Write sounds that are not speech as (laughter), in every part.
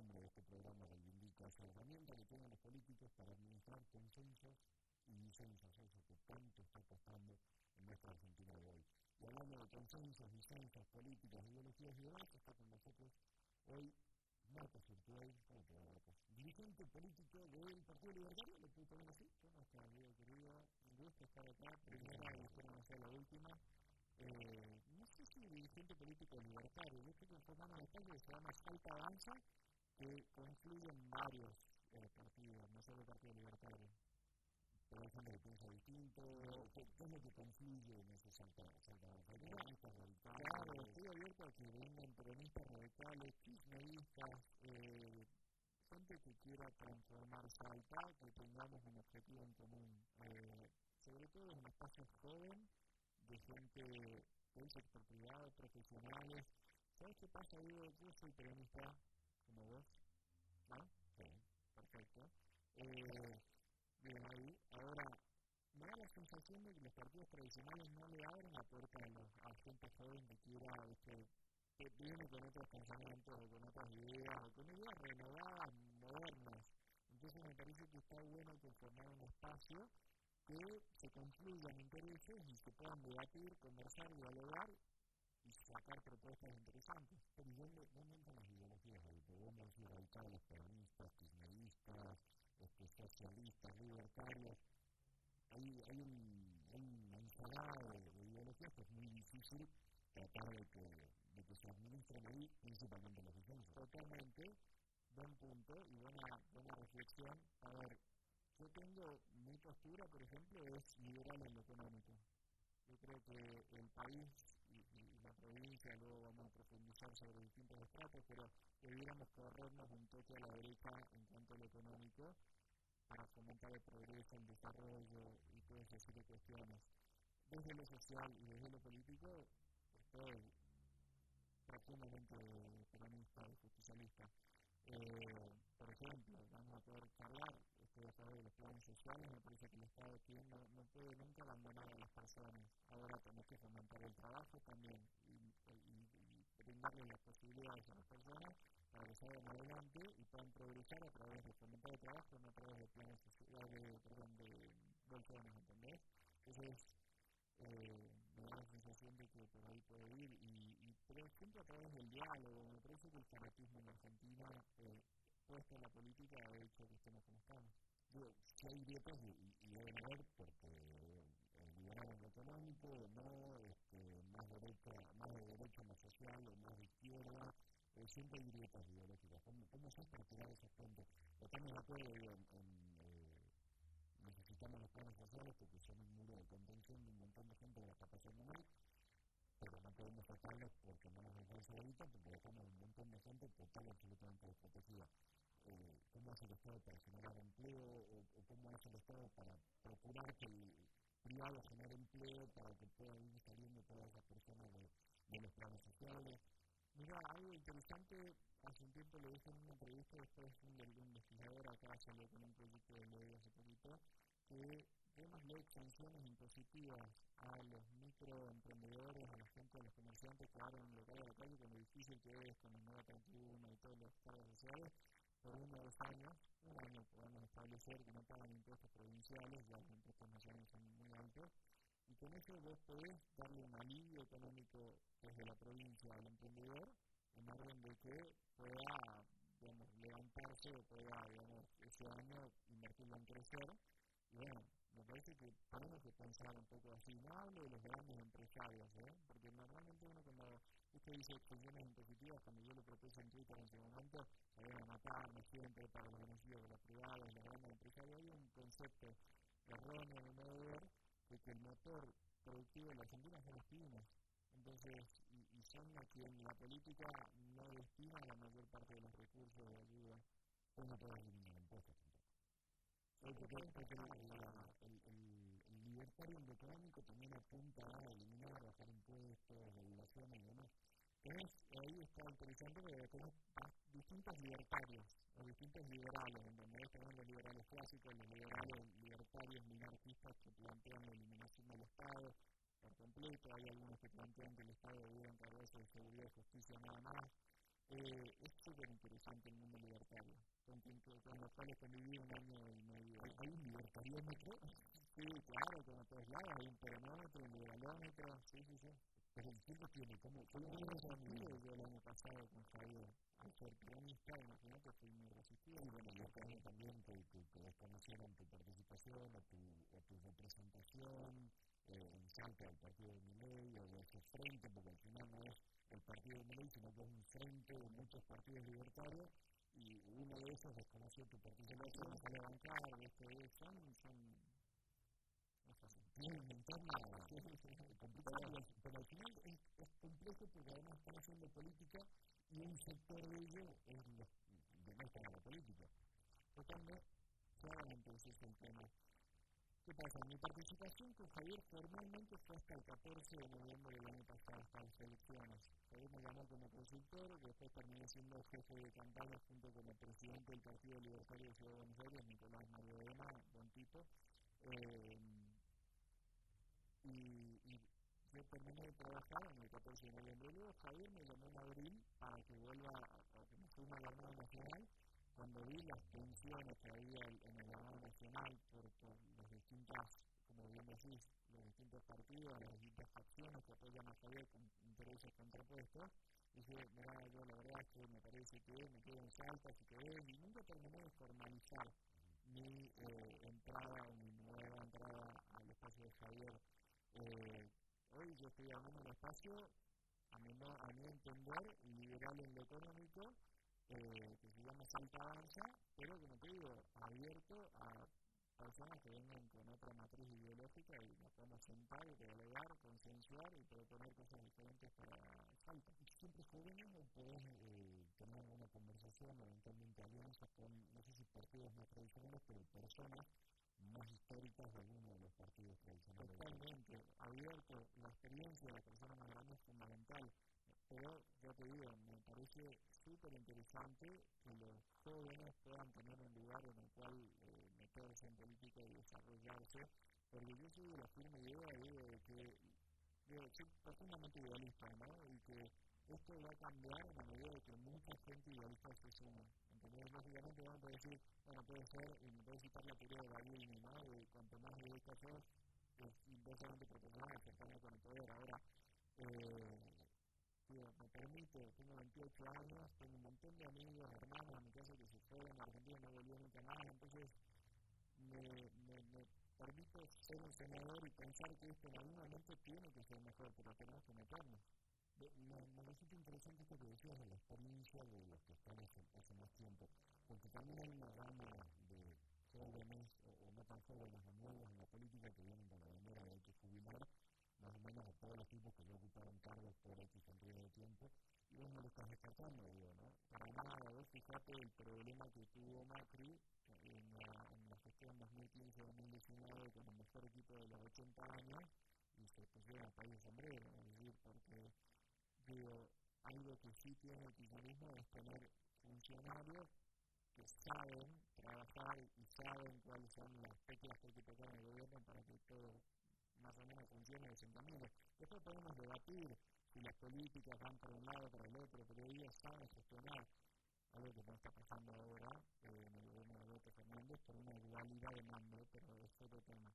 nombre de este programa reivindica esa herramienta que tienen los políticos para administrar consensos y disensos, eso que tanto está costando en nuestra Argentina de hoy. Y hablando de consensos, disensos, políticas, ideologías y demás, está con nosotros hoy Marcos Urtuel, dirigente político del Partido Libertario, ¿le puedo poner así? ¿Cómo está, amigo querido? Un gusto estar acá, primera espero no sea la última. Eh, no sé si dirigente político libertario, yo estoy conformando un espacio que se llama Salta Avanza, que confluyen varios eh, partidos, no solo el Partido Libertario pero hay gente que piensa distinto, ¿qué, es lo que confluye en ese? Peronistas radicales. Claro, estoy abierto a que vengan peronistas radicales, kirchneristas, eh, gente que quiera transformar Salta, que tengamos un objetivo en común. Eh, sobre todo en un espacio joven, de gente del sector privado, profesionales. ¿Sabes qué pasa, Diego? Yo soy peronista, como vos, ¿no? Sí, perfecto. Eh, Bien, ahí, ahora, me da la sensación de que los partidos tradicionales no le abren la puerta a, los, a gente joven que quiera, este, que viene con otros pensamientos o con otras ideas o con ideas renovadas, modernas. Entonces me parece que está bueno conformar un espacio que se confluyan intereses y se puedan debatir, conversar, dialogar y sacar propuestas interesantes. Pero ¿dónde, dónde entran las ideologías? Radicales, peronistas, kirchneristas, este, socialistas, libertarios. Hay, hay, un, hay de, de, ideologías que es muy difícil tratar de que, de que se administren ahí, principalmente los defensores. Totalmente, buen punto y buena, buena reflexión. A ver, yo tengo mi postura, por ejemplo, es liberal en lo económico. Yo creo que el país provincia, luego vamos a profundizar sobre distintos estratos, pero debiéramos corrernos un toque a la derecha en cuanto a lo económico para fomentar el progreso, el desarrollo y todo ese tipo de cuestiones. Desde lo social y desde lo político, estoy profundamente peronista y justicialista. Eh, por ejemplo, vamos a poder charlar, estoy a favor de los planes sociales, me parece que el Estado aquí no, no puede nunca abandonar a las personas. Ahora tenemos que fomentar el trabajo también y, y, y brindarle las posibilidades a las personas para que salgan adelante y puedan progresar a través de fomentar el trabajo, no a través de planes sociales, perdón, de bolsones, ¿entendés? Entonces, eh, me da la sensación de que por ahí puede ir y, y pero siempre a través del diálogo, me parece que el fanatismo en Argentina eh, en la política ha hecho que estemos como estamos. Digo, si hay grietas y, y deben haber porque liberamos lo económico, no, este, más derecha, más de derecha, más social, o más de izquierda, eh, siempre hay grietas ideológicas. ¿Cómo, cómo se para tirar esos puntos? Estamos de acuerdo en, en eh, necesitamos los planes sociales porque son un muro de contención de un montón de gente que la está pasando mal, pero no podemos tratarlos porque no nos alcanza ahorita porque dejamos un montón de gente total absolutamente desprotegida. ¿Cómo hace el Estado para generar empleo o, cómo hace el Estado para procurar que el privado genere empleo para que puedan ir saliendo todas esas personas de, los planes sociales? Mira, algo interesante, hace un tiempo le dije en una entrevista, después un, un legislador acá salió con un proyecto de ley hace poquito, que démosle sanciones impositivas a los microemprendedores, a la gente, a los comerciantes que abren un local a la calle, con lo difícil que es con el nuevo 31 y todos los estados sociales, por uno o dos años, un año podemos establecer que no pagan impuestos provinciales, ya los impuestos nacionales son muy altos, y con eso vos podés darle un alivio económico desde la provincia al emprendedor en orden de que pueda digamos, levantarse o pueda digamos, ese año invertirlo en crecer. Y bueno, me parece que tenemos que pensar un poco así. No hablo de los grandes empresarios, ¿eh? porque normalmente uno cuando usted dice extensiones impositivas, cuando yo lo propuse en Twitter en ese momento, se van a matar, me siempre para los beneficios de los privados, de los grandes empresarios. Hay un concepto erróneo en el ver de que el motor productivo de la Argentina son las pymes. Entonces, y, son a quien la política no destina la mayor parte de los recursos de ayuda. Pues no puede eliminar impuestos el, el, libertario económico también apunta a eliminar, bajar impuestos, regulaciones y demás. Entonces, ahí está interesante porque tenemos distintos libertarios, o distintos liberales, en donde tenemos los liberales clásicos, los liberales libertarios minarquistas que plantean la eliminación del Estado por completo, hay algunos que plantean que el Estado debería encargarse de seguridad y justicia nada más. Eh, es súper interesante el mundo libertario, con, con los cuales conviví un año y medio. ¿Hay un libertariómetro? Sí, claro, como todos lados, hay un peronómetro, un liberalómetro, sí, sí, sí. Pero el tiempo tiene, ¿cómo, cómo lo resistido yo el año pasado con Javier? Al ser peronista, imagínate, fui muy resistido. Y bueno, yo también, también que, que, que desconocieron tu participación o tu, o tu representación eh, en Salta del partido de Miley o de ese frente, porque al final no es el partido de Miley, sino que es un frente de muchos partidos libertarios y uno de esos desconoció tu participación, no sale a bancar, este, son, son tiene un entorno complicado, pero al final es, es, complejo porque además están haciendo política y un sector de ello es los no en la política. Tocando claramente ese es el tema. ¿Qué pasa? Mi participación con Javier formalmente fue hasta el 14 de noviembre del año pasado, hasta las elecciones. Javier me llamó como consultor, y después terminé siendo jefe de campaña junto con el presidente del Partido Libertario de Ciudad de Buenos Aires, Nicolás Mario buen tipo. Eh, y, yo terminé de trabajar en el 14 de noviembre. Luego Javier me llamó en abril para que vuelva, a que me suma a la Armada Nacional, cuando vi las tensiones que había en el Armada Nacional por, distintas, como bien decís, los distintos partidos, las distintas facciones que apoyan a Javier con intereses contrapuestos, dije, mira, yo la verdad es que me parece que me quedo en Salta, si querés, y nunca terminé de formalizar mi eh, entrada mi nueva entrada al espacio de Javier. Eh, hoy yo estoy hablando un espacio, a mi, a mi entender, liberal en lo económico, eh, que se llama Salta Avanza, pero como te digo, abierto a personas que vengan con otra matriz ideológica y nos podemos sentar y dialogar, consensuar y proponer cosas diferentes para Salta. ¿Siempre jóvenes o podés eh, tener una conversación, eventualmente alianzas con, no sé si partidos más tradicionales, pero personas más históricas de alguno de los partidos tradicionales. Totalmente, abierto, la experiencia de la persona más grande es fundamental, pero ya te digo, me parece súper interesante que los jóvenes puedan tener un lugar en el cual eh, en política y desarrollarse, porque yo soy de la firme idea de que, digo, soy profundamente idealista, ¿no? Y que esto va a cambiar en la medida de que mucha gente idealista se suma. Entonces, lógicamente vamos a decir, bueno, puede ser, me puede citar la teoría de Baglini, ¿no? De cuanto más idealista sos, es inversamente proporcional a cercanía con el poder. Ahora, eh, me permite, tengo 28 años, tengo un montón de amigos, hermanos en mi casa que se fueron a Argentina y no volvieron nunca más, entonces me, me, me permite ser un senador y pensar que esto en algún momento tiene que ser mejor, pero tenemos que meternos me, resulta interesante esto que decías de la experiencia de los que están hace, hace más tiempo, porque también hay una gama de jóvenes, o, no tan jóvenes, o nuevos en la política que vienen con la bandera de que jubilar, más o menos a todos los tipos que ya ocuparon cargos por X cantidad de tiempo, y vos no lo estás descartando, digo, ¿no? Para nada, vos fíjate el problema que tuvo Macri en la, en la gestión 2015-2019 con el mejor equipo de los 80 años, y se pusieron a país de sombrero, es decir, porque digo, algo que sí tiene el kirchnerismo es tener funcionarios que saben trabajar y saben cuáles son las teclas que hay que tocar en el gobierno para que todo más o menos funcione y se encamine. Después podemos debatir si las políticas van por un lado o por el otro, pero ellos saben gestionar algo que no está pasando ahora eh, en el gobierno de Alberto Fernández por una dualidad de mando, pero es otro tema.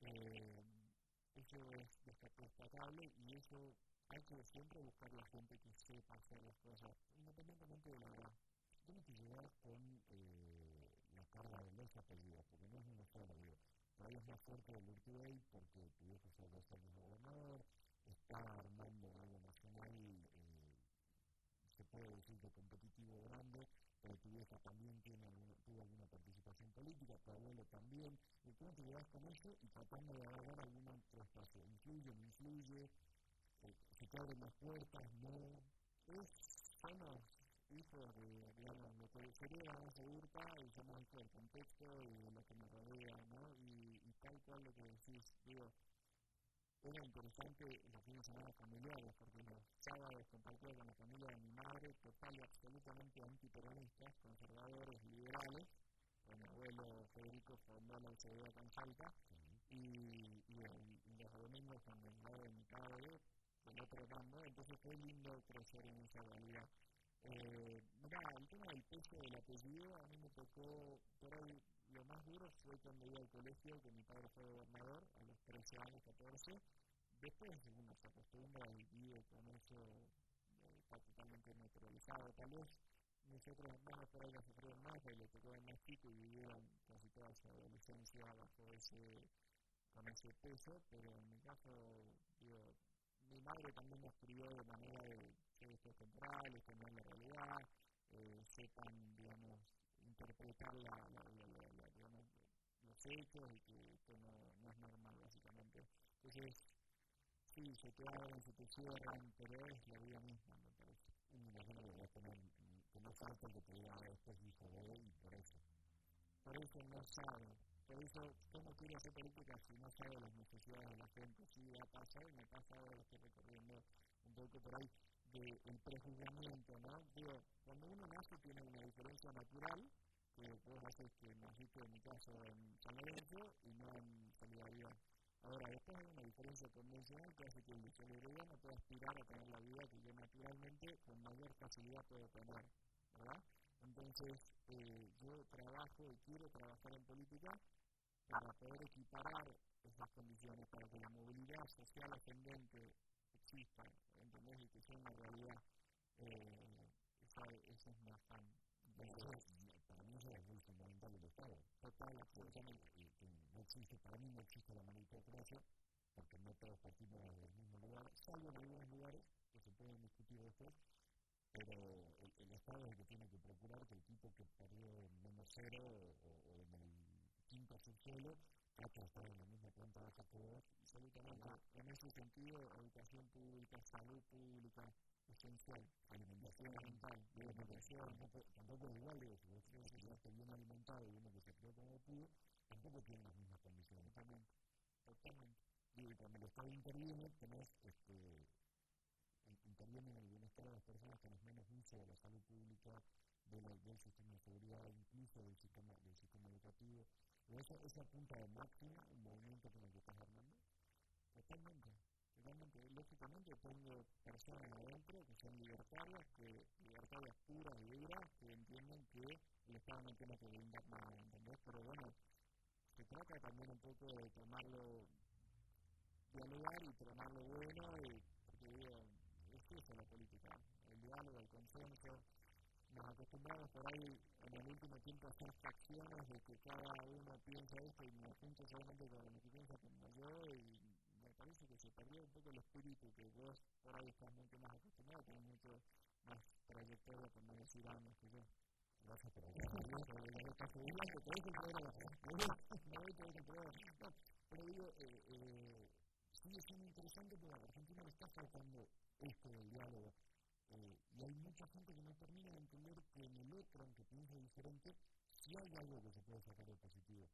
Eh, eso es destacable y eso hay que siempre buscar la gente que sepa hacer las cosas, independientemente de la edad. ¿Cómo te con eh, la carga de los apellidos? Porque no es una sola, digo. Todavía es más fuerte el Urtubey porque tu viejo fue dos años gobernador, está armando algo nacional, puede decir que competitivo grande, pero tu vieja también tiene alguna, tuvo alguna participación política, tu abuelo también. ¿Cómo te llevas con eso y tratando de agarrar algún otro espacio? ¿Influye, no influye? se te abren las puertas, no. Es, somos hijos de, digamos, lo que sería la segura y somos hijos del contexto y de lo que nos rodea, ¿no? Y, y tal cual lo que decís, digo, era interesante los fines de semana familiares, porque los sábados compartía con la familia de mi madre, total y absolutamente antiperonistas, conservadores, liberales. Mi abuelo Federico fundó la UCD con Salta, y, y, los domingos con el lado de mi padre, del otro bando, entonces fue lindo crecer en esa realidad. Eh, mira, el tema del peso del apellido, a mí me tocó, por ahí lo más duro fue cuando iba al colegio, que mi padre fue gobernador, a los 13 años, 14. Después uno se acostumbra y vive con eso, eh, está totalmente neutralizado. Tal vez nosotros hermanos por ahí la sufrieron más, y le tocó más chico y vivieron casi toda su adolescencia bajo ese, con ese peso, pero en mi caso, digo, mi madre también nos crió de manera de que esto es temporal, esto no es la realidad, eh, sepan, digamos, interpretar la, la, los hechos y que esto no, no, es normal, básicamente. Entonces, sí, se te abren, se te cierran, pero es la vida misma, me parece. Y me imagino que tener, que no falta que te diga, esto es hijo de y por eso. Por eso no sabe por eso, ¿cómo quiere hacer política si no sabe las necesidades de la gente? Sí, va a pasar y me pasa ahora, estoy recorriendo un poco por ahí, del de prejuzgamiento, ¿no? Digo, cuando uno nace tiene una diferencia natural, que vos haces que naciste en mi caso en San y no en Solidaridad. Ahora, después hay una diferencia convencional que hace que el Solidaridad no pueda aspirar a tener la vida que yo naturalmente con mayor facilidad puedo tener, ¿verdad? Entonces, eh, yo trabajo y quiero trabajar en política para poder equiparar esas condiciones, para que la movilidad social ascendente exista, ¿entendés? Y que sea una realidad. Eh, esa, es mi afán. para es muy fundamental del Estado. Total, absolutamente. Que no existe, para mí no existe la meritocracia, porque no todos partimos del mismo lugar, salvo en algunos lugares que se pueden discutir después, pero el, Estado es el que tiene que procurar que el tipo que perdió en menos cero o, o en el quinto subsuelo trate de estar en la misma planta baja que vos. Absolutamente. En ese sentido, educación pública, salud pública, esencial. Alimentación mental, alimentación. Tampoco es igual, digo, si te bien alimentado y uno que se crió como pudo, tampoco tiene las mismas condiciones. Totalmente. Totalmente. Y cuando el Estado interviene, tenés este, interviene en el bienestar de las personas, tenés menos uso de la salud pública, de la, del sistema de seguridad, incluso del sistema, del sistema educativo. Esa, esa punta de máxima, el movimiento con el que estás armando, totalmente. Totalmente. Lógicamente tengo personas que que libertarias puras y duras, que entienden que el Estado no tiene que brindar nada, ¿entendés? Pero bueno, se trata también un poco de tomarlo, dialogar y tomarlo bueno, y, porque digo, es eso la política, el diálogo, el consenso, nos acostumbramos por ahí en el último tiempo a hacer facciones de que cada uno piensa esto y me junto solamente con el que piensa como yo y me parece que se perdió un poco el espíritu que vos por ahí estás mucho más acostumbrado, tenés mucho más trayectoria, como decir años que yo. Por (laughs) Pero digo, eh, eh, sigue siendo interesante porque a Argentina le está faltando esto del diálogo eh, y hay mucha gente que no termina de entender que en el otro, aunque piense diferente, sí hay algo que se puede sacar de positivo.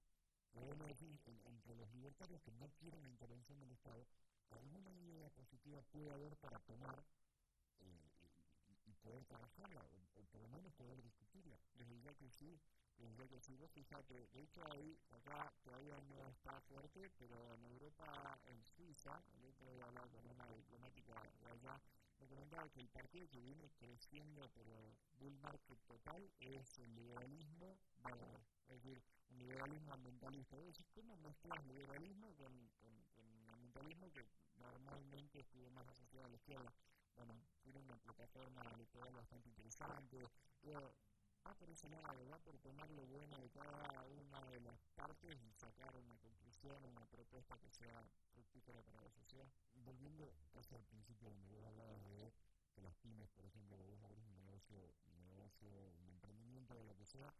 Podemos decir, entre los libertarios que no quieren la intervención del Estado, alguna idea positiva puede haber para tomar eh, poder trabajarla, o, por lo menos poder discutirla. Les ya que sí, les diría que sí, vos fíjate, de hecho ahí, acá todavía no está fuerte, pero en Europa, en Suiza, otro día hablaba con una diplomática de allá, me comentaba que el partido que viene creciendo, pero bull market total, es el liberalismo verde, es decir, un liberalismo ambientalista. ¿cómo mezclas liberalismo con, con, con ambientalismo que normalmente estuvo más asociado a la izquierda? Bueno, tiene una plataforma electoral bastante interesante. Pero, va por ese lado, va por tomar lo bueno de cada una de las partes y sacar una conclusión, una propuesta que sea fructífera para la sociedad. Volviendo casi al principio donde vos hablabas de que las pymes, por ejemplo, vos abrís un negocio, un negocio, un emprendimiento o lo que sea,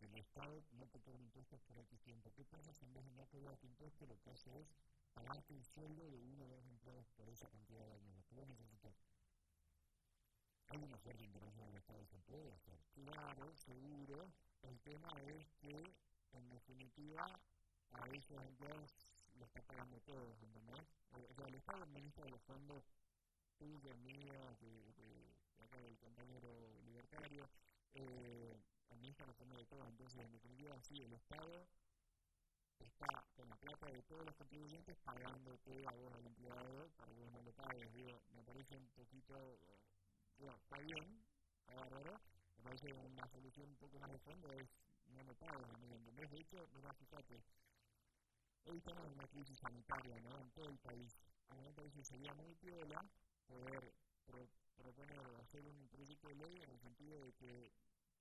el Estado no te cobra impuestos por X tiempo. ¿Qué pasa si en vez de no cobrarte impuestos lo que hace es pagarte el sueldo de uno o dos empleados por esa cantidad de años? Lo que vos necesitas hay una fuerte intervención del Estado, se puede hacer. Claro, seguro. El tema es que, en definitiva, a esos empleados lo está pagando todo, ¿entendés? O sea, el Estado administra los fondos tuyos, míos, de, acá del compañero libertario, eh, administra los fondos de todos. Entonces, en definitiva, sí, el Estado está con la plata de todos los contribuyentes pagándote a vos al empleado para que vos no lo pagues. Me parece un poquito, está bien, está bárbaro, me parece una solución un poco más de fondo es no me pagues, ¿me entendés? De hecho, mira, fíjate, hoy tenemos una crisis sanitaria, ¿no? En todo el país. A mí me parece que sería muy piola poder pro, proponer hacer un proyecto de ley en el sentido de que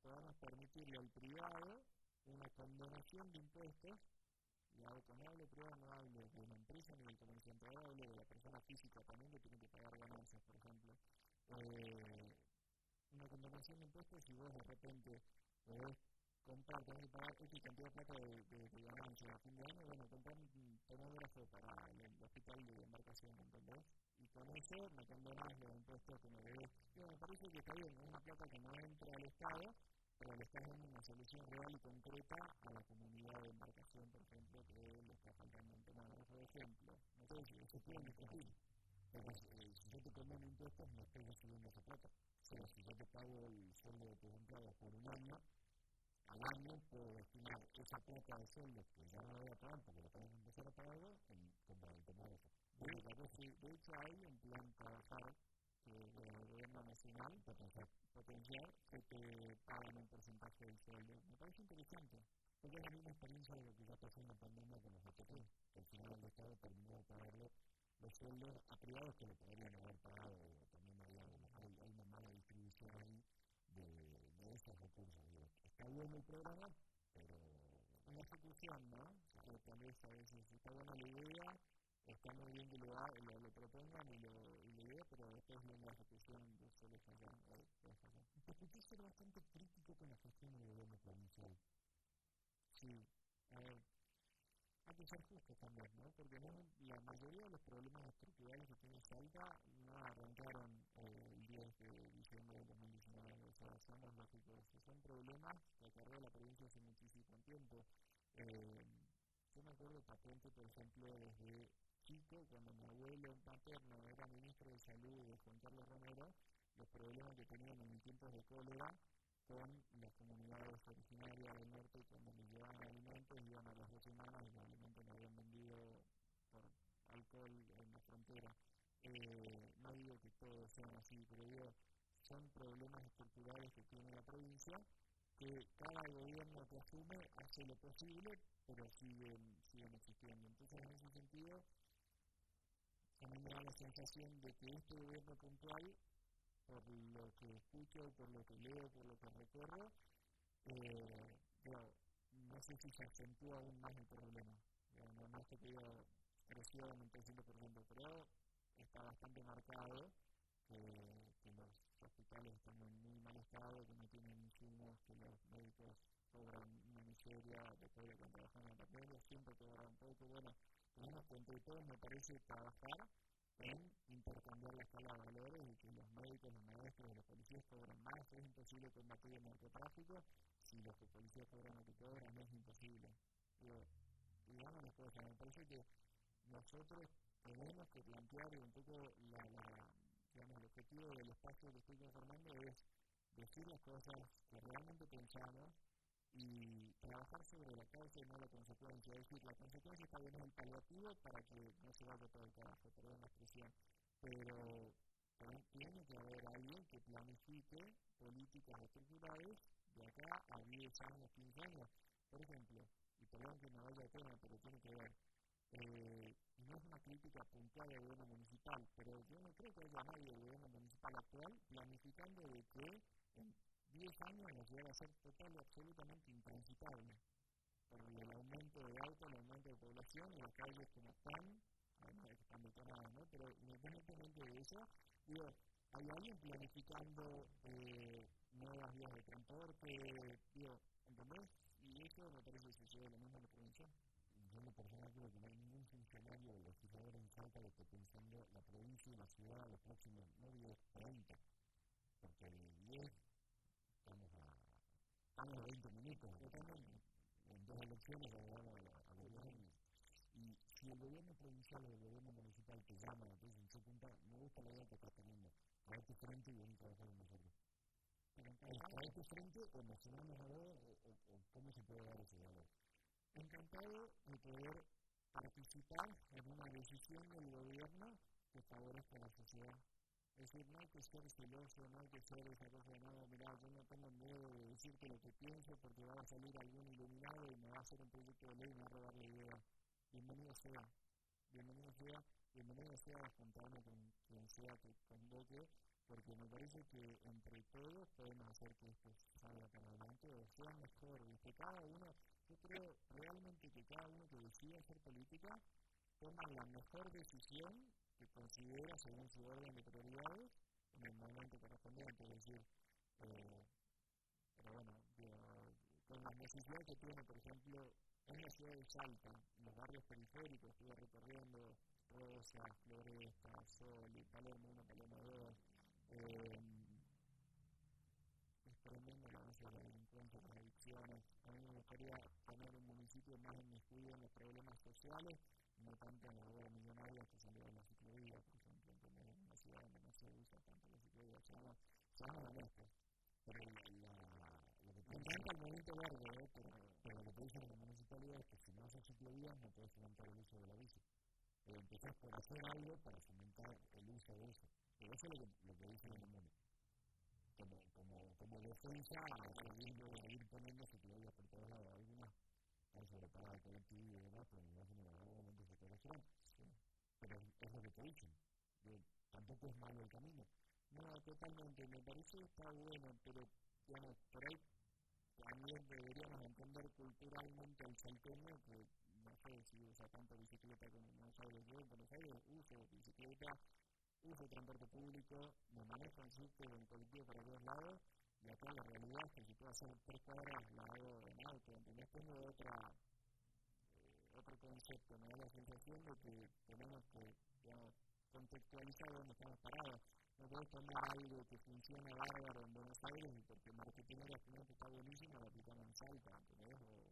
podamos permitirle al privado una condonación de impuestos y cuando hablo privado no hablo de una empresa ni del comerciante, hablo de la persona física también que tiene que pagar ganancias, por ejemplo. Eh, de impuestos si vos de repente podés comprar, tenés que pagar X cantidad de plata de, ganancias a fin de año, bueno, comprar un tomógrafo para el, el, hospital de embarcación, ¿entendés? Y con eso me condonás los impuestos que me debes. me parece que está bien, es una plata que no entra al Estado, pero le estás dando una solución real y concreta a la comunidad de embarcación, por ejemplo, que le está faltando un tomógrafo de ejemplo. No sé si eso puede Pero eh, si yo te un impuestos, no estoy recibiendo esa plata. Si yo te pago el sueldo de tus empleados por un año, al año puedo destinar esa plata de sueldo que ya no voy a pagar porque lo tengo que empezar a pagar en como el tomógrafo. De, de hecho, hay un plan trabajar que el gobierno nacional potenciar, que te pagan un porcentaje del sueldo. Me parece interesante, porque es la misma experiencia de lo que ya pasó en la pandemia con los OTP. Al final el Estado terminó de pagarle los sueldos a privados que lo podrían haber pagado. También había, hay, hay una mala distribución ahí de, de estos recursos. Digo, está bien el programa, pero una ejecución, ¿no? Que tal vez a veces está buena la idea, está muy bien que lo, lo, lo propongan y lo, y lo idea, pero después en la ejecución suele fallar. Te escuché ser bastante crítico con la gestión del gobierno provincial. Sí, a ver, hay que ser justos también, ¿no? Porque la mayoría de los problemas estructurales que tiene Salta no arrancaron eh, el 10 de diciembre del 2019, o sea, somos lógicos, son problemas que acarrea la provincia hace muchísimo tiempo. Eh, yo me acuerdo patente, por ejemplo, desde chico, cuando mi abuelo paterno era ministro de salud de Juan Carlos Romero, los problemas que tenían en tiempos de cólera con las comunidades originarias del norte cuando les llevaban alimentos, iban a las dos semanas y los alimentos no habían vendido por alcohol en la frontera. Eh, no digo que todos sean así, pero digo, son problemas estructurales que tiene la provincia que cada gobierno que asume hace lo posible, pero siguen, siguen existiendo. Entonces, en ese sentido, a mí me da la sensación de que este gobierno puntual por lo que escucho, por lo que leo, por lo que recorro, eh, no sé si se acentúa aún más el problema. no, no es que creció en un 300%, pero está bastante marcado que, que, los hospitales están en muy mal estado, que no tienen insumos, que los médicos cobran una miseria después de cuando trabajan en la pandemia, siempre cobran poco. Bueno, tenemos que entre todos, me parece, trabajar en intercambiar la escala de valores y que los médicos, los maestros los policías cobran más. Es imposible combatir el narcotráfico si los policías cobran lo que cobran, no es imposible. Pero, digamos las cosas, me parece que nosotros tenemos que plantear un poco la, la, digamos, el objetivo del espacio que estoy conformando es decir las cosas que realmente pensamos y trabajar sobre la causa y no la consecuencia. Es decir, la consecuencia está bien en el paliativo para que no se vaya todo el carajo, perdón la expresión. Pero tiene que haber alguien que planifique políticas estructurales de acá a 10 años, 15 años. Por ejemplo, y perdón que me vaya a tema, pero tiene que ver. Eh, no es una crítica puntual del gobierno municipal, pero yo no creo que haya nadie del gobierno municipal actual planificando de que 10 años nos llega a ser total y absolutamente intransitable por el aumento de autos, el aumento de población y las calles como están, que están detonadas, ¿no? Pero independientemente de eso, digo, ¿hay alguien planificando eh, nuevas vías de transporte? Digo, ¿entendés? Y eso me parece que sucede lo mismo en la provincia. Yo en lo personal creo que no hay ningún funcionario de legislador en Salta que esté pensando la provincia y la ciudad los próximos, no digo 30, porque el 10 estamos a, a 20 minutos, totalmente. En dos elecciones a, a, a los años. Y si el gobierno provincial o el gobierno municipal te llama, entonces se cuenta, me gusta la idea que estás teniendo, tu frente y venir a trabajar con nosotros. tu frente o nos sumamos a vos o, cómo se puede dar ese valor. Encantado de poder participar en una decisión del gobierno que favorezca a la sociedad. Es decir, no hay que ser celoso, no hay que ser esa cosa de no, mira, yo no tengo miedo de decirte lo que pienso porque va a salir algún iluminado y me va a hacer un proyecto de ley y me va a robar la idea. Bienvenido sea, bienvenido sea, bienvenido sea a juntarme con quien sea que convoque, porque me parece que entre todos podemos hacer que esto salga para adelante o sea mejor, y que cada uno, yo creo realmente que cada uno que decida hacer política toma la mejor decisión que considera según su orden de prioridades en el momento correspondiente, es decir, eh, pero bueno, con las necesidades que tiene, por ejemplo, en la ciudad de Salta, en los barrios periféricos, estuve recorriendo Rosa, Floresta, Sol, y Palermo 1, Palermo 2, eh, tremendo la base de la delincuencia, las adicciones. A mí me gustaría tener un municipio más inmiscuido en los problemas sociales no tanto en la obra millonaria que salió de la ciclovía, por ejemplo, en una ciudad donde no se usa tanto la ciclovía, se llama, se llama Damasco. Pero la, lo que me encanta el movimiento verde, ¿eh? pero, pero lo que te dicen en la municipalidad es que si no haces ciclovías no puedes fomentar el uso de la bici. Pero empezás por hacer algo para fomentar el uso de eso. Pero eso es lo que, lo que dicen en el mundo. Como, como, como defensa a ir poniendo ciclovías por todos lados. Algunas hay sobreparada el colectivo y demás, pero me imagino que te sí. Pero es lo que te dicen. tampoco es malo el camino. No, totalmente. Me parece que está bueno, pero digamos, por ahí también deberíamos entender culturalmente el salteño que no sé si usa tanto bicicleta como Buenos Aires. Yo en Buenos Aires uso bicicleta, uso transporte público, me manejo en subte en colectivo para todos lados y acá la realidad es que si puedo hacer tres cuadras la hago en auto, ¿entendés? Tengo otra, otro concepto, me da la sensación de que tenemos que digamos, contextualizar dónde estamos parados. No puedes tomar algo que funciona bárbaro en Buenos Aires y porque marketing era que está buenísimo, lo aplicamos en Salta, ¿entendés? O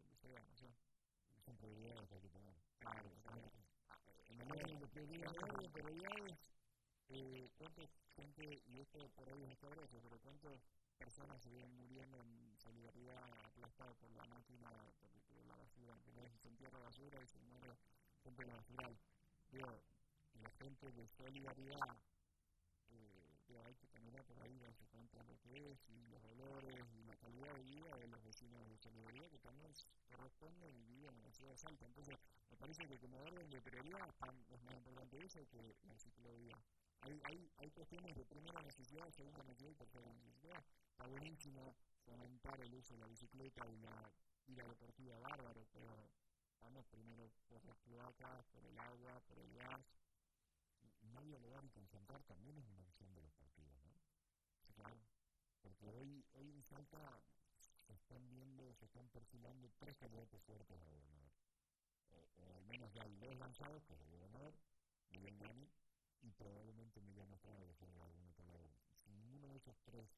lo que sea, no sé. Son prioridades que hay que tener. Claro, en el momento de prioridades, prioridades, eh, gente, y esto por ahí es sabroso, pero cuántas personas se vienen muriendo en solidaridad aplastadas por la máquina, por la basura, ¿entendés? Se entierra basura y se muere gente basural. Digo, la gente de solidaridad, eh, hay que caminar por ahí darse cuenta de lo que es, y los dolores, y la calidad de vida de los vecinos de solidaridad que también corresponden y viven en la ciudad de Salta. Entonces, me parece que como orden de prioridad es más importante eso que la ciclovía hay, hay, hay cuestiones de primera necesidad, segunda necesidad y tercera necesidad. Está buenísimo fomentar el uso de la bicicleta y la vida deportiva bárbaro, pero vamos primero por las cloacas, por el agua, por el gas. Y no dialogar y concentrar también es una opción de los partidos, ¿no? Porque hoy, hoy en Salta se están viendo, se están perfilando tres candidatos fuertes a gobernador. O, o, al menos ya hay dos lanzados, que es el gobernador, Miguel Gani, y probablemente me llame a de algún otro lado. Si ninguno de esos tres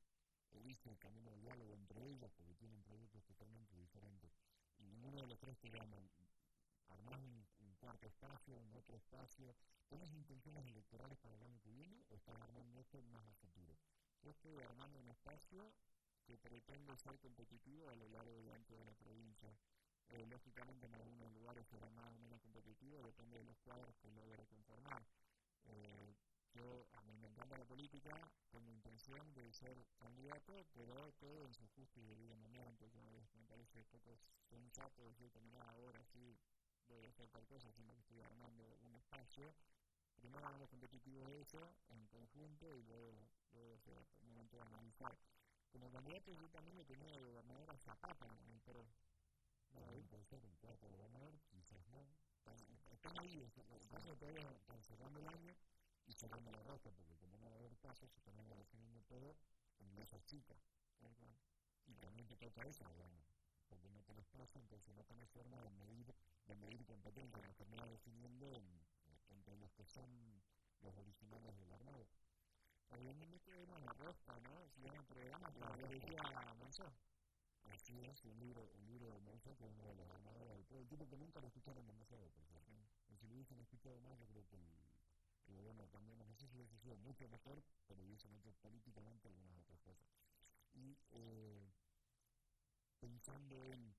elige el camino del diálogo entre ellos, porque tienen proyectos totalmente diferentes, y ninguno de los tres te llama, armás un, cuarto espacio, un otro espacio, ¿tienes intenciones electorales para el año que viene o estás armando esto más a futuro? Yo estoy armando un espacio que pretende ser competitivo a lo largo y ancho de la provincia. Eh, lógicamente en algunos lugares será más o menos competitivo, depende de los cuadros que logre conformar. Eh, yo, a mí me encanta la política, tengo intención de ser candidato, pero todo en su justo y debido momento. Yo me parece poco sensato decir que mira, ahora sí voy a hacer tal cosa, sino que estoy armando un espacio. Primero hagamos competitivo de eso en conjunto y luego, luego se momento de analizar. Como candidato yo también tenía de gobernador a Zapata en el Perú. No, ahí puede ser un cuarto gobernador, quizás no están ahí, están todavía cerrando el año y cerrando la rosca, porque como no va a haber pasos, se están definiendo todo en mesas chicas. Y también te toca eso, porque no tenés paso, entonces no tenés forma de medir, de medir competencia, lo terminas definiendo entre los que son los originales del armado. Obviamente que es una rosca, ¿no? Si hay un programa que lo decía Monzó. Así es, un libro, un libro de Mesa, que es uno de los armadores del pueblo, tipo que nunca lo escucharon demasiado, por ejemplo. Si lo hubiesen escuchado más, yo creo que el, el gobierno también, no sé si hubiese sido mucho mejor, pero hubiesen hecho políticamente algunas otras cosas. Y eh, pensando en,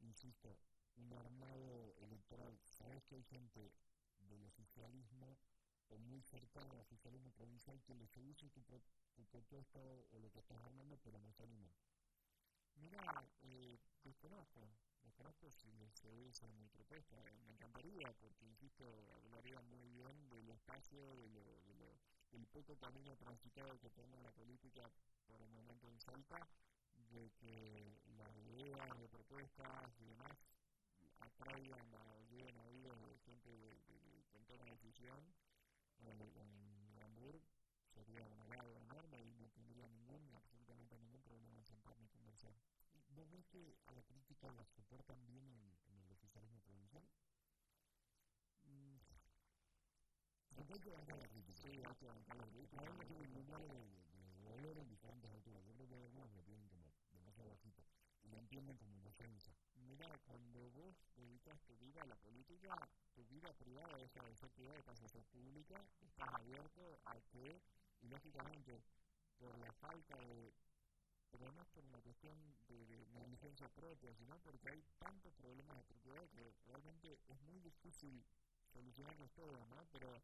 insisto, un armado electoral, sabes que hay gente del oficialismo o muy cercana al oficialismo provincial que le seduce tu, tu propuesta o lo que estás armando, pero no se anima. Mira, eh, desconozco, desconozco si les seduce mi propuesta. Me encantaría, porque, insisto, hablaría muy bien del espacio, de lo, de del poco camino transitado que tengo en la política por el momento en Salta, de que las ideas de propuestas y demás atraigan a, lleguen a oídos de gente de, de, de, que toma decisión en Hamburgo sería un agrado enorme y no tendría ningún, absolutamente ningún problema en sentarme y conversar. ¿Vos ves que a la crítica la soportan bien en, en el oficialismo provincial? Mm. Hay que bancar la crítica. Sí, hay que bancar la crítica. Hay que terminar de, de, volver en diferentes alturas. Yo creo que algunos lo tienen como demasiado bajito y lo entienden como inocencia. Mira, cuando vos dedicas tu vida a la política, tu vida privada deja de ser privada y pasa a ser pública, estás abierto a que y lógicamente, por la falta de, pero no es por una cuestión de, de negligencia propia, sino porque hay tantos problemas de propiedad que realmente es muy difícil solucionarlos todos, ¿no? Pero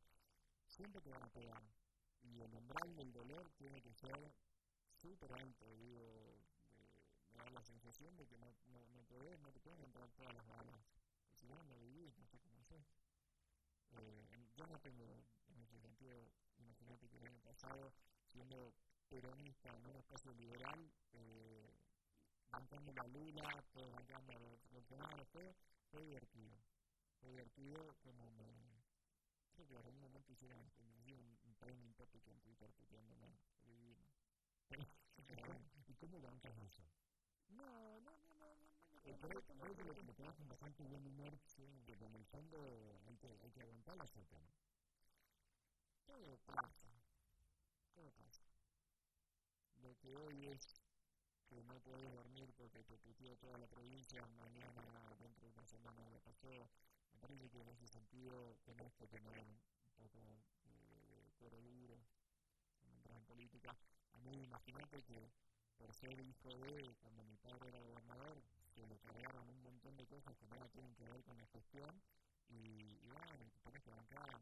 siempre te van a pegar. Y el umbral del dolor tiene que ser súper alto, digo, me da la sensación de que no, no, no, podés, no te pueden entrar todas las balas. Si no, no vivís, no sé cómo hacer. Eh, yo no tengo, en ese sentido, imagínate que el año pasado, siendo peronista en un espacio liberal, eh, bancando la Lula, todo bancando a los Bolsonaro, fue, fue divertido. Fue divertido como me. Creo que en algún momento hicieron un, un training topic en Twitter puteándome. ¿Y cómo bancas eso? No, no, no, no, no, no. Creo, creo que lo queda con bastante buen humor, que fondo hay que, aguantar la sopa. Todo pasa, todo pasa. Lo que hoy es que no puedes dormir porque te puteó toda la provincia, mañana, dentro de una semana ya pasó. Me parece que en ese sentido tenés que tener un poco de cuero entras en política. A mí imagínate que por ser hijo de, cuando mi padre era gobernador, se le cargaron un montón de cosas que nada tienen que ver con la gestión y, y bueno, te tenés que bancar.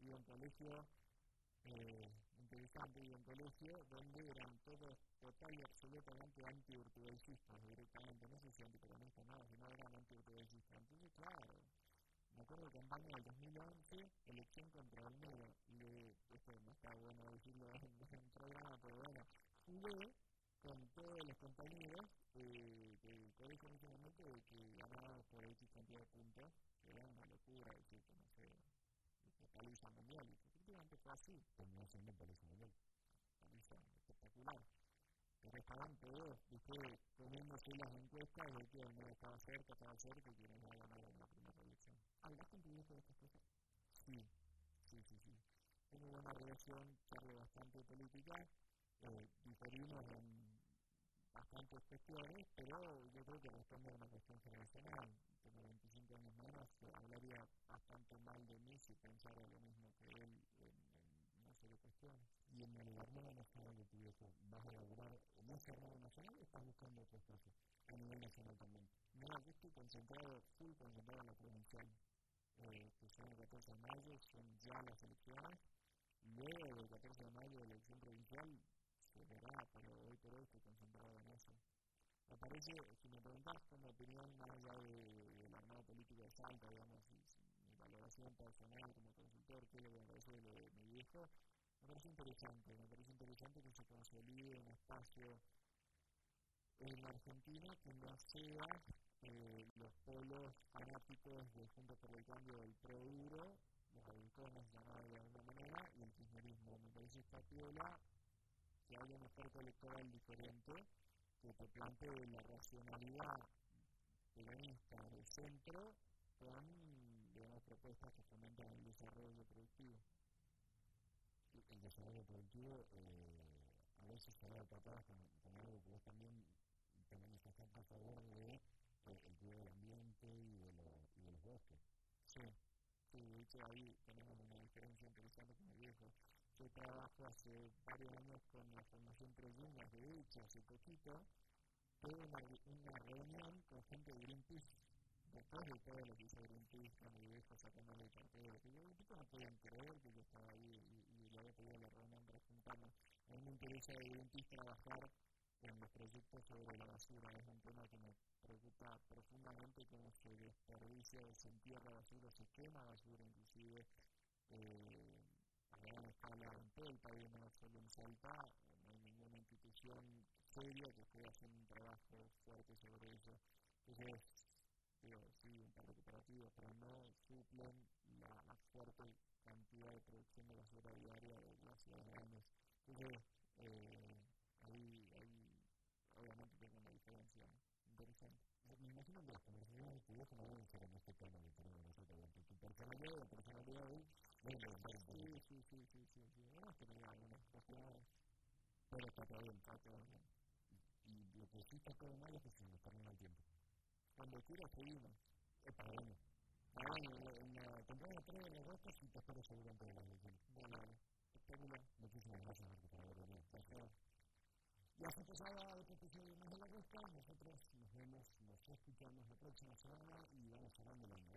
Iba a un colegio eh, interesante y un colegio donde eran todos total y absolutamente anti-urtubaicistas directamente, no sé si antiperonistas, nada, sino eran anti-urtubaicistas. Entonces, claro, me acuerdo que campaña del 2011, elección contra negro, y esto no está bueno decirlo en (laughs) un programa, pero bueno, jugué con todos los compañeros eh, del colegio en ese momento de que ganábamos por X cantidad de puntos, que era una locura decir no sé, paliza mundial, efectivamente fue así, terminó siendo paliza mundial, paliza espectacular. Pero estaban todos, viste, poniéndose las encuestas de que el estaba cerca, estaba cerca y quienes iba a ganar en la primera elección. ¿Hablas con tu viejo de estas cosas? Sí, sí, sí, sí. Tengo buena relación, charlo bastante política, eh, diferimos en bastantes cuestiones, pero yo creo que responde a una cuestión generacional tengo 25 años menos, hablaría bastante mal de mí si pensara lo mismo que él en, en una serie Y en el armado nacional de tu viejo, ¿vas a lograr en ese armado nacional o estás buscando otro espacio a nivel nacional también? No, yo estoy concentrado, full concentrado en la provincial, eh, que son el 14 de mayo, son ya las elecciones. Luego del 14 de mayo la elección provincial se verá, pero hoy por hoy estoy concentrado en eso. Me parece, si me preguntas como opinión más allá de, del armado político de Salta, digamos, y, mi valoración personal como consultor, me parece de, de mi viejo, me parece interesante, me parece interesante que se consolide un espacio en Argentina que no sea eh, los polos fanáticos del Junto por el Cambio del Pro Duro, los halcones llamados de alguna manera, y el kirchnerismo. Me parece esta piola que haya una oferta electoral diferente que te plantee la racionalidad peronista del centro con digamos, propuestas que fomentan el desarrollo productivo. El desarrollo productivo eh, a veces se de patadas con, con, algo que vos también que manifestaste a favor de, el cuidado del ambiente y de, y de los bosques. Sí, sí, de hecho ahí tenemos una diferencia interesante con el viejo. Yo trabajo hace varios años con la Fundación Proyungas, de hecho, hace poquito, tuve una, reunión con gente de Greenpeace después de todo lo que hizo Greenpeace con el viejo sacándole el cartel, que yo no podían creer que yo estaba ahí y, y le había pedido la reunión para juntarnos. A mí me interesa de trabajar en los proyectos sobre la basura. Es un tema que me preocupa profundamente cómo se desperdicia, se entierra basura, se quema basura inclusive eh, a gran escala en país, no solo en Salta, no hay ninguna institución seria que esté haciendo un trabajo fuerte sobre eso. Entonces, digo, pero no suplen la, la, fuerte cantidad de producción de basura diaria de las ciudades grandes. Entonces, eh, ahí, ahí obviamente tengo una diferencia interesante. Me imagino que las conversaciones que vos no deben ser en este tema que tenemos nosotros, porque tu personalidad la personalidad. Sí, sí, sí, sí, sí, sí. Hemos tenido algunas cuestiones, pero está todo bien, está todo bien. Y lo que sí está todo mal es que se nos termina el tiempo. Cuando quieras seguimos es para uno. Ahora en la temporada 3 de los gastos y te espero seguramente de las elecciones. Bueno, espectacular. Muchísimas gracias por haber venido. Gracias. Y así que salga el episodio más de la costa. Nosotros nos vemos, nos escuchamos la próxima semana y vamos cerrando el año.